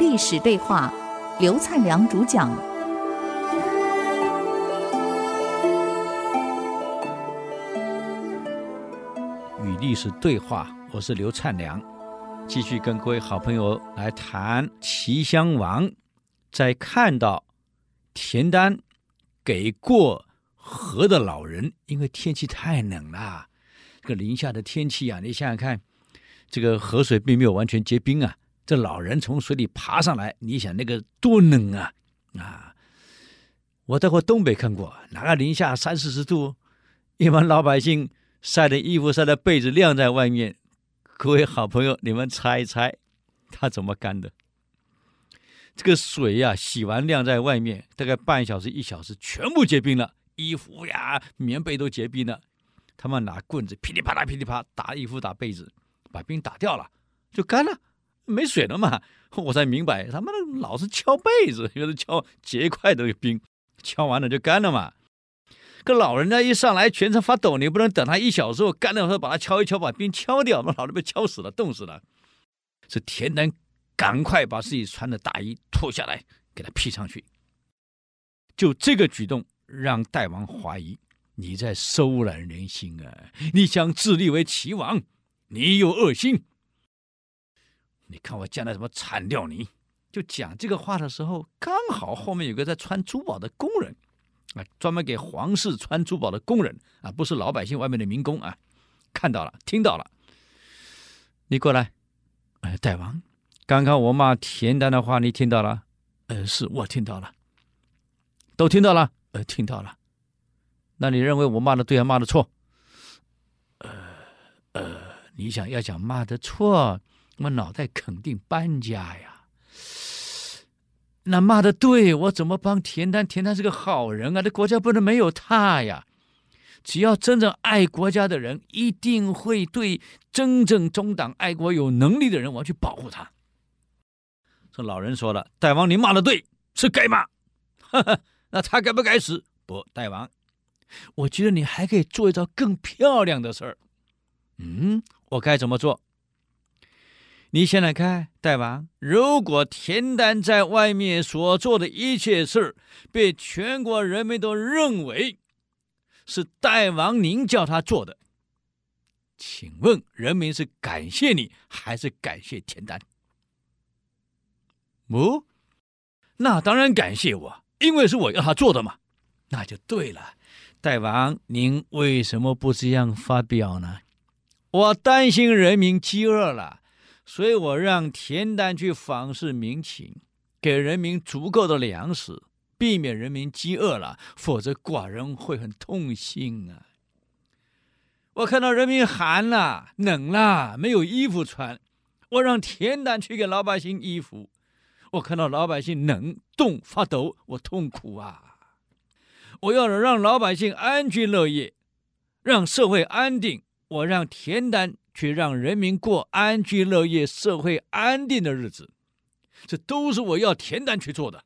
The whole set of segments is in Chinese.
历史对话，刘灿良主讲。与历史对话，我是刘灿良，继续跟各位好朋友来谈齐襄王在看到田单给过河的老人，因为天气太冷了，这个零下的天气啊，你想想看。这个河水并没有完全结冰啊！这老人从水里爬上来，你想那个多冷啊！啊，我到过东北看过，哪个零下三四十度，一般老百姓晒的衣服、晒的被子晾在外面。各位好朋友，你们猜一猜，他怎么干的？这个水呀、洗完晾在外面，大概半小时、一小时，全部结冰了，衣服呀、棉被都结冰了。他们拿棍子噼里啪啦、噼里啪啦打衣服、打被子。把冰打掉了，就干了，没水了嘛。我才明白，他妈的老是敲被子，又是敲结块的冰，敲完了就干了嘛。可老人家一上来全身发抖，你不能等他一小时后干了，时候把他敲一敲，把冰敲掉，那老人被敲死了，冻死了。这田单赶快把自己穿的大衣脱下来，给他披上去。就这个举动，让代王怀疑你在收揽人心啊！你想自立为齐王？你有恶心！你看我将来怎么铲掉你！就讲这个话的时候，刚好后面有个在穿珠宝的工人，啊，专门给皇室穿珠宝的工人啊，不是老百姓外面的民工啊，看到了，听到了。你过来，哎，大王，刚刚我骂田单的话，你听到了？呃，是我听到了，都听到了，呃，听到了。那你认为我骂的对还骂的错？呃，呃。你想要讲骂的错，我脑袋肯定搬家呀。那骂的对，我怎么帮田单？田单是个好人啊，这国家不能没有他呀。只要真正爱国家的人，一定会对真正忠党爱国、有能力的人，我要去保护他。这老人说了：“大王，你骂的对，是该骂。呵呵，那他该不该死？不，大王，我觉得你还可以做一招更漂亮的事儿。”嗯。我该怎么做？你想想看，大王，如果田单在外面所做的一切事被全国人民都认为是大王您叫他做的，请问人民是感谢你还是感谢田单？哦，那当然感谢我，因为是我要他做的嘛。那就对了，大王，您为什么不这样发表呢？我担心人民饥饿了，所以我让田单去访视民情，给人民足够的粮食，避免人民饥饿了，否则寡人会很痛心啊。我看到人民寒了、冷了，没有衣服穿，我让田单去给老百姓衣服。我看到老百姓冷、冻、发抖，我痛苦啊。我要让老百姓安居乐业，让社会安定。我让田单去让人民过安居乐业、社会安定的日子，这都是我要田单去做的。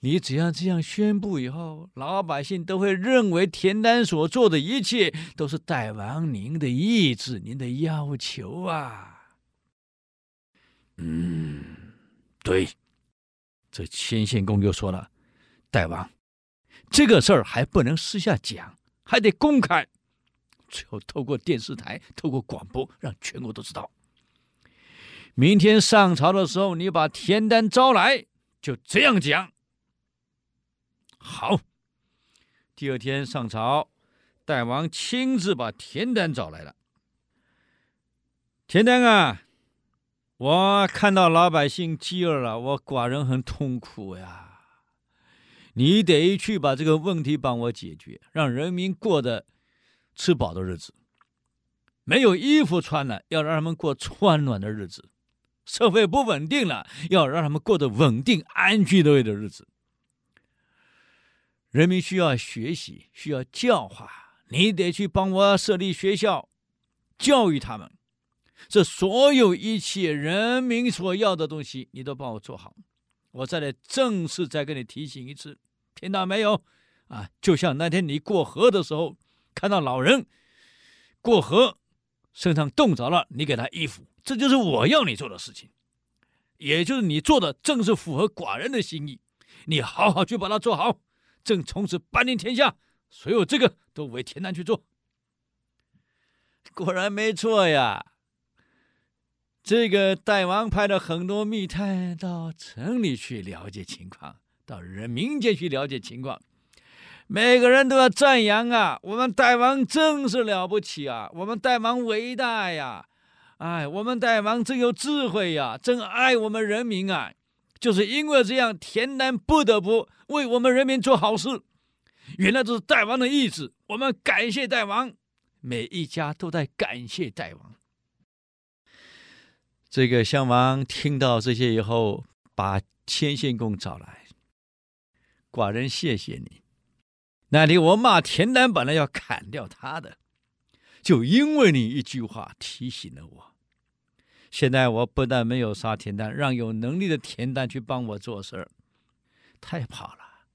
你只要这样宣布以后，老百姓都会认为田单所做的一切都是代王您的意志、您的要求啊。嗯，对。这牵线公又说了，代王，这个事儿还不能私下讲，还得公开。最后透过电视台，透过广播，让全国都知道。明天上朝的时候，你把田单招来，就这样讲。好，第二天上朝，代王亲自把田单找来了。田单啊，我看到老百姓饥饿了，我寡人很痛苦呀。你得去把这个问题帮我解决，让人民过得。吃饱的日子，没有衣服穿了，要让他们过穿暖的日子；社会不稳定了，要让他们过得稳定、安居乐业的日子。人民需要学习，需要教化，你得去帮我设立学校，教育他们。这所有一切人民所要的东西，你都帮我做好。我再来正式再跟你提醒一次，听到没有？啊，就像那天你过河的时候。看到老人过河，身上冻着了，你给他衣服，这就是我要你做的事情。也就是你做的正是符合寡人的心意。你好好去把它做好，朕从此班临天下，所有这个都为田南去做。果然没错呀。这个大王派了很多密探到城里去了解情况，到人民间去了解情况，每个人都要赞扬啊！我们大王真是了不起啊！我们大王伟大呀！哎，我们大王真有智慧呀！真爱我们人民啊！就是因为这样，田丹不得不为我们人民做好事。原来这是大王的意志，我们感谢大王。每一家都在感谢大王。这个襄王听到这些以后，把牵线公找来，寡人谢谢你。那里我骂田丹本来要砍掉他的，就因为你一句话提醒了我。现在我不但没有杀田丹，让有能力的田丹去帮我做事儿，太好了。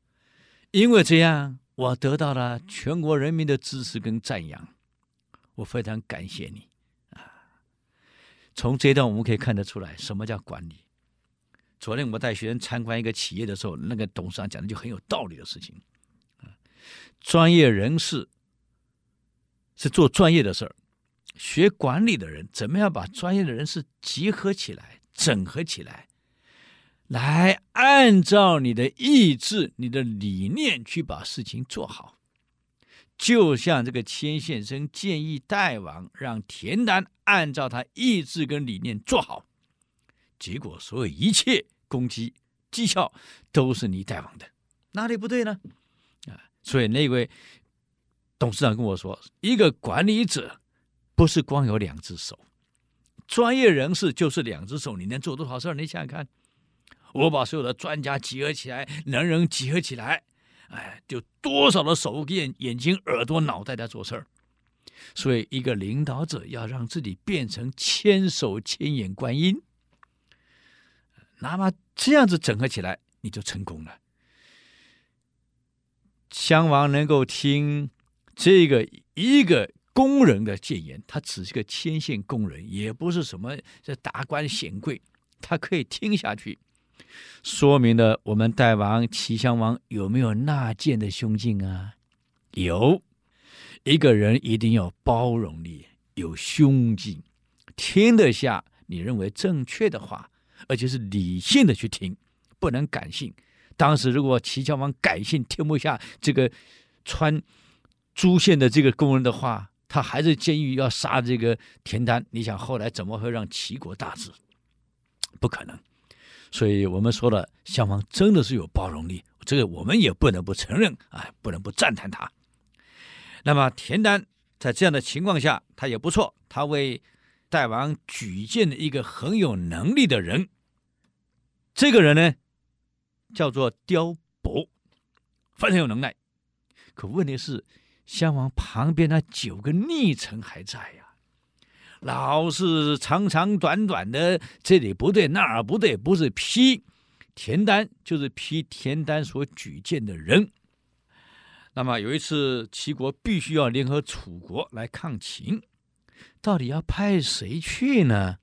因为这样，我得到了全国人民的支持跟赞扬，我非常感谢你啊。从这一段我们可以看得出来，什么叫管理。昨天我带学生参观一个企业的时候，那个董事长讲的就很有道理的事情。专业人士是做专业的事儿，学管理的人怎么样把专业的人士集合起来、整合起来，来按照你的意志、你的理念去把事情做好。就像这个千先生建议大王让田丹按照他意志跟理念做好，结果所有一切攻击绩效都是你大王的，哪里不对呢？所以那位董事长跟我说，一个管理者不是光有两只手，专业人士就是两只手，你能做多少事儿？你想想看，我把所有的专家集合起来，能人集合起来。哎，就多少的手眼、眼睛、耳朵、脑袋在做事儿，所以一个领导者要让自己变成千手千眼观音，那么这样子整合起来，你就成功了。襄王能够听这个一个工人的谏言，他只是个牵线工人，也不是什么这达官显贵，他可以听下去。说明了我们大王齐襄王有没有纳谏的胸襟啊？有，一个人一定要包容力，有胸襟，听得下你认为正确的话，而且是理性的去听，不能感性。当时如果齐襄王改性听不下这个穿朱线的这个工人的话，他还是建议要杀这个田丹。你想后来怎么会让齐国大治？不可能。所以我们说了，襄王真的是有包容力，这个我们也不能不承认啊，不能不赞叹他。那么田丹在这样的情况下，他也不错，他为代王举荐了一个很有能力的人。这个人呢，叫做刁伯，非常有能耐。可问题是，襄王旁边那九个逆臣还在呀。老是长长短短的，这里不对，那儿不对，不是批田丹，就是批田丹所举荐的人。那么有一次，齐国必须要联合楚国来抗秦，到底要派谁去呢？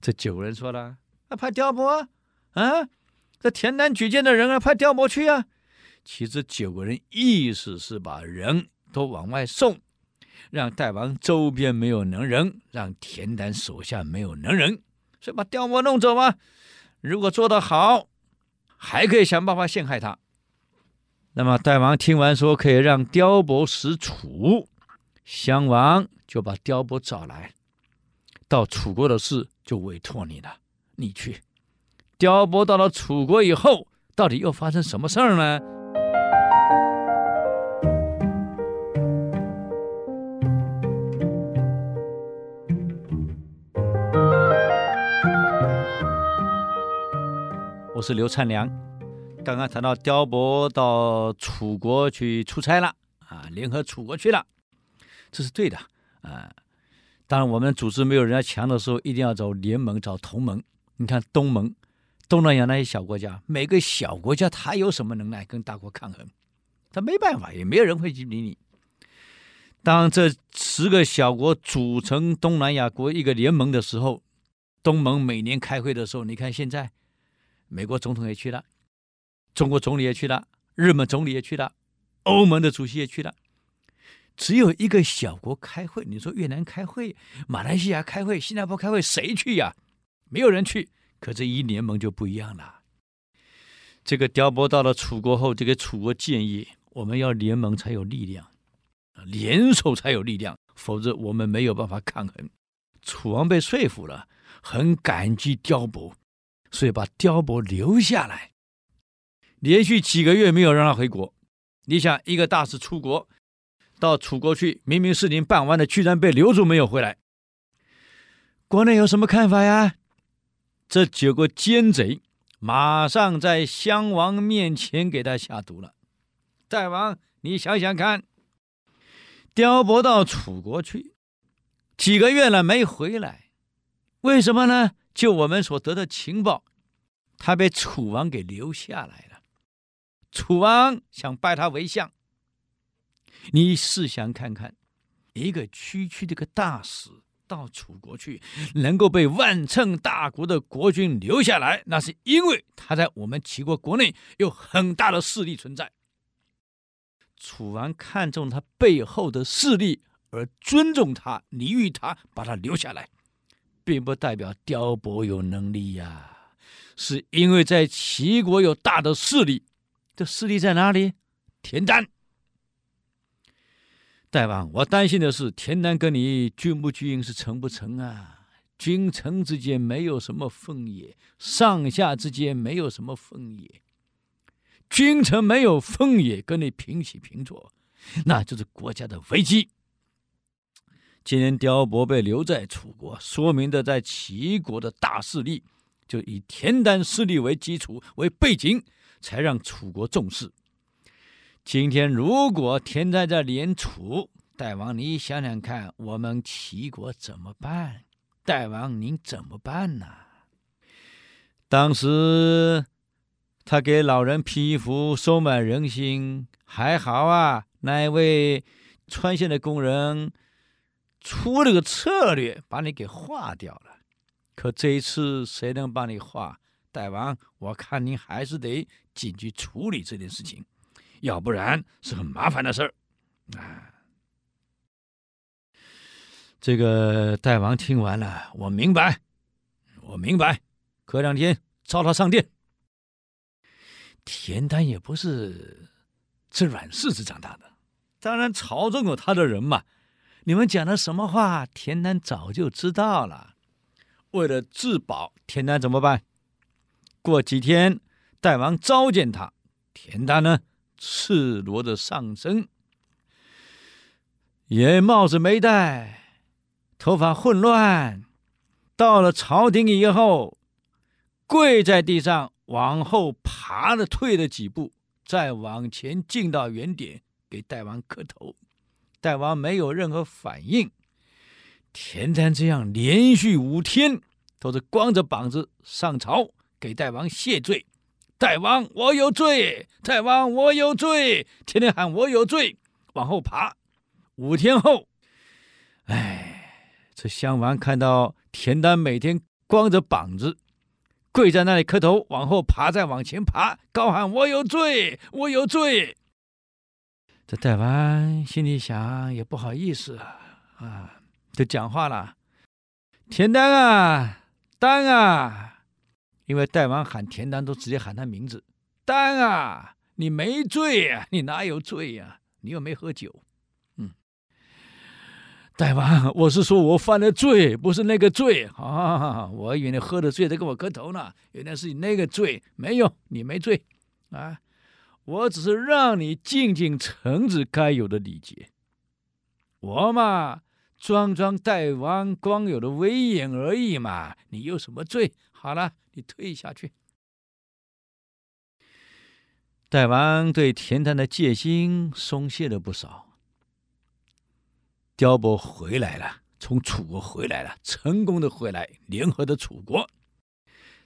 这九个人说了：“啊，派刁伯啊，这田丹举荐的人啊，派刁伯去啊。”其实九个人意思是把人都往外送。让大王周边没有能人，让田丹手下没有能人，所以把刁伯弄走吗？如果做得好，还可以想办法陷害他。那么大王听完说可以让刁伯使楚，襄王就把刁伯找来，到楚国的事就委托你了，你去。刁伯到了楚国以后，到底又发生什么事儿呢？我是刘灿良，刚刚谈到刁伯到楚国去出差了啊，联合楚国去了，这是对的啊。当然，我们组织没有人家强的时候，一定要找联盟、找同盟。你看东盟、东南亚那些小国家，每个小国家他有什么能耐跟大国抗衡？他没办法，也没有人会去理你。当这十个小国组成东南亚国一个联盟的时候，东盟每年开会的时候，你看现在，美国总统也去了，中国总理也去了，日本总理也去了，欧盟的主席也去了。只有一个小国开会，你说越南开会、马来西亚开会、新加坡开会，谁去呀？没有人去。可这一联盟就不一样了。这个刁伯到了楚国后，这个楚国建议我们要联盟才有力量，联手才有力量，否则我们没有办法抗衡。楚王被说服了，很感激刁伯，所以把刁伯留下来，连续几个月没有让他回国。你想，一个大使出国。到楚国去，明明事情办完了，居然被留住没有回来。国内有什么看法呀？这九个奸贼马上在襄王面前给他下毒了。大王，你想想看，刁伯到楚国去几个月了没回来，为什么呢？就我们所得的情报，他被楚王给留下来了。楚王想拜他为相。你试想看看，一个区区的个大使到楚国去，能够被万乘大国的国君留下来，那是因为他在我们齐国国内有很大的势力存在。楚王看中他背后的势力而尊重他、礼遇他，把他留下来，并不代表刁伯有能力呀，是因为在齐国有大的势力。这势力在哪里？田单。大王，我担心的是田单跟你君不君是成不成啊？君臣之间没有什么分野，上下之间没有什么分野，君臣没有分野，跟你平起平坐，那就是国家的危机。今天刁伯被留在楚国，说明的在齐国的大势力，就以田单势力为基础为背景，才让楚国重视。今天如果田单在连楚，大王你想想看，我们齐国怎么办？大王您怎么办呢？当时他给老人披衣服，收买人心，还好啊。那一位川县的工人出了个策略，把你给化掉了。可这一次谁能帮你化？大王，我看您还是得紧急处理这件事情。要不然是很麻烦的事儿啊！这个大王听完了，我明白，我明白。隔两天召他上殿。田丹也不是吃软柿子长大的，当然朝中有他的人嘛。你们讲的什么话，田丹早就知道了。为了自保，田丹怎么办？过几天，大王召见他，田丹呢？赤裸的上身，也帽子没戴，头发混乱。到了朝廷以后，跪在地上，往后爬了，退了几步，再往前进到原点，给大王磕头。大王没有任何反应。田单这样连续五天都是光着膀子上朝，给大王谢罪。大王，我有罪！大王，我有罪！天天喊我有罪，往后爬。五天后，哎，这襄王看到田单每天光着膀子跪在那里磕头，往后爬，再往前爬，高喊我有罪，我有罪。这大王心里想，也不好意思啊，啊，就讲话了：田单啊，单啊。因为大王喊田单都直接喊他名字，丹啊，你没罪呀，你哪有罪呀？你又没喝酒，嗯，大王，我是说我犯了罪，不是那个罪啊！我以为你喝了醉在跟我磕头呢，原来是你那个罪，没有，你没罪啊！我只是让你尽尽臣子该有的礼节，我嘛，装装大王光有的威严而已嘛，你有什么罪？好了。你退下去。大王对田单的戒心松懈了不少。刁伯回来了，从楚国回来了，成功的回来，联合的楚国。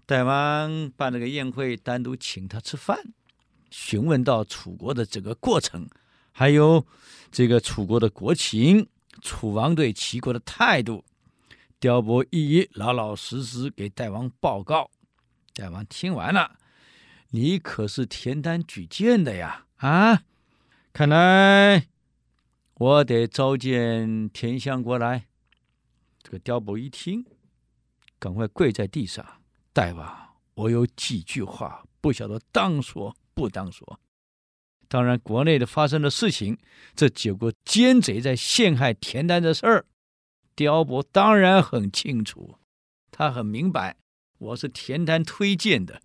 大王办了个宴会，单独请他吃饭，询问到楚国的整个过程，还有这个楚国的国情，楚王对齐国的态度。刁伯一一老老实实给大王报告。大王听完了，你可是田单举荐的呀？啊，看来我得召见田相国来。这个刁伯一听，赶快跪在地上：“大王，我有几句话，不晓得当说不当说。当然，国内的发生的事情，这九个奸贼在陷害田单的事儿。”刁伯当然很清楚，他很明白，我是田单推荐的，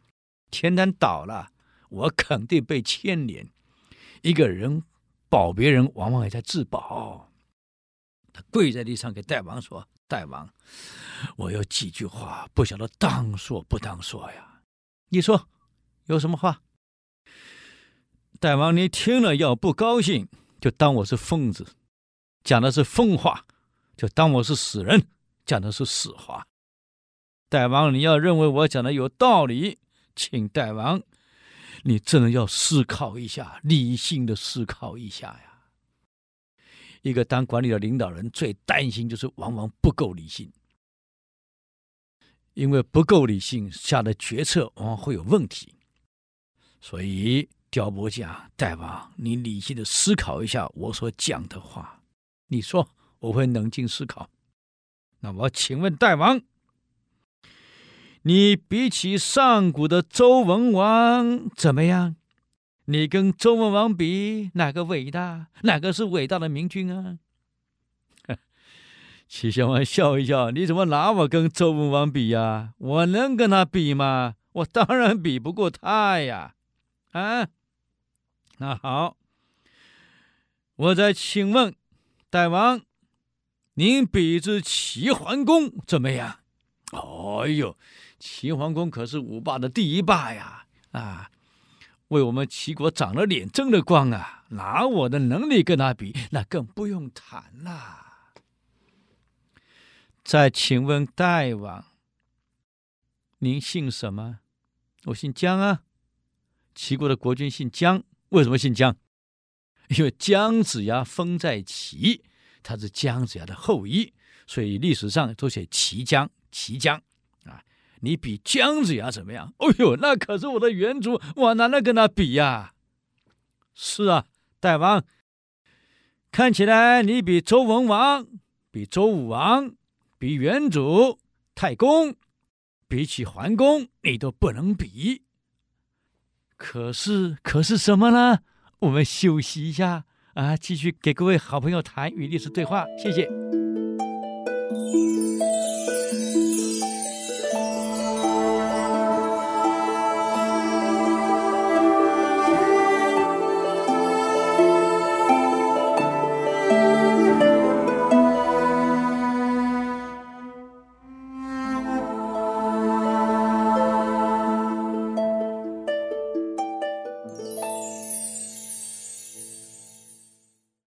田单倒了，我肯定被牵连。一个人保别人，往往也在自保。他跪在地上给大王说：“大王，我有几句话，不晓得当说不当说呀？你说有什么话？大王，你听了要不高兴，就当我是疯子，讲的是疯话。”就当我是死人，讲的是死话。大王，你要认为我讲的有道理，请大王，你真的要思考一下，理性的思考一下呀。一个当管理的领导人最担心就是往往不够理性，因为不够理性下的决策往往会有问题。所以刁伯讲，大王，你理性的思考一下我所讲的话，你说。我会冷静思考。那我请问大王，你比起上古的周文王怎么样？你跟周文王比，哪个伟大？哪个是伟大的明君啊？齐襄王笑一笑，你怎么拿我跟周文王比呀？我能跟他比吗？我当然比不过他呀！啊，那好，我再请问大王。您比之齐桓公怎么样？哎呦，齐桓公可是五霸的第一霸呀！啊，为我们齐国长了脸，争了光啊！拿我的能力跟他比，那更不用谈了。再请问大王，您姓什么？我姓姜啊。齐国的国君姓姜，为什么姓姜？因为姜子牙封在齐。他是姜子牙的后裔，所以历史上都写齐姜，齐姜。你比姜子牙怎么样？哎呦，那可是我的远祖，我哪能跟他比呀？是啊，大王，看起来你比周文王、比周武王、比远祖太公，比起桓公，你都不能比。可是，可是什么呢？我们休息一下。啊，继续给各位好朋友谈与历史对话，谢谢。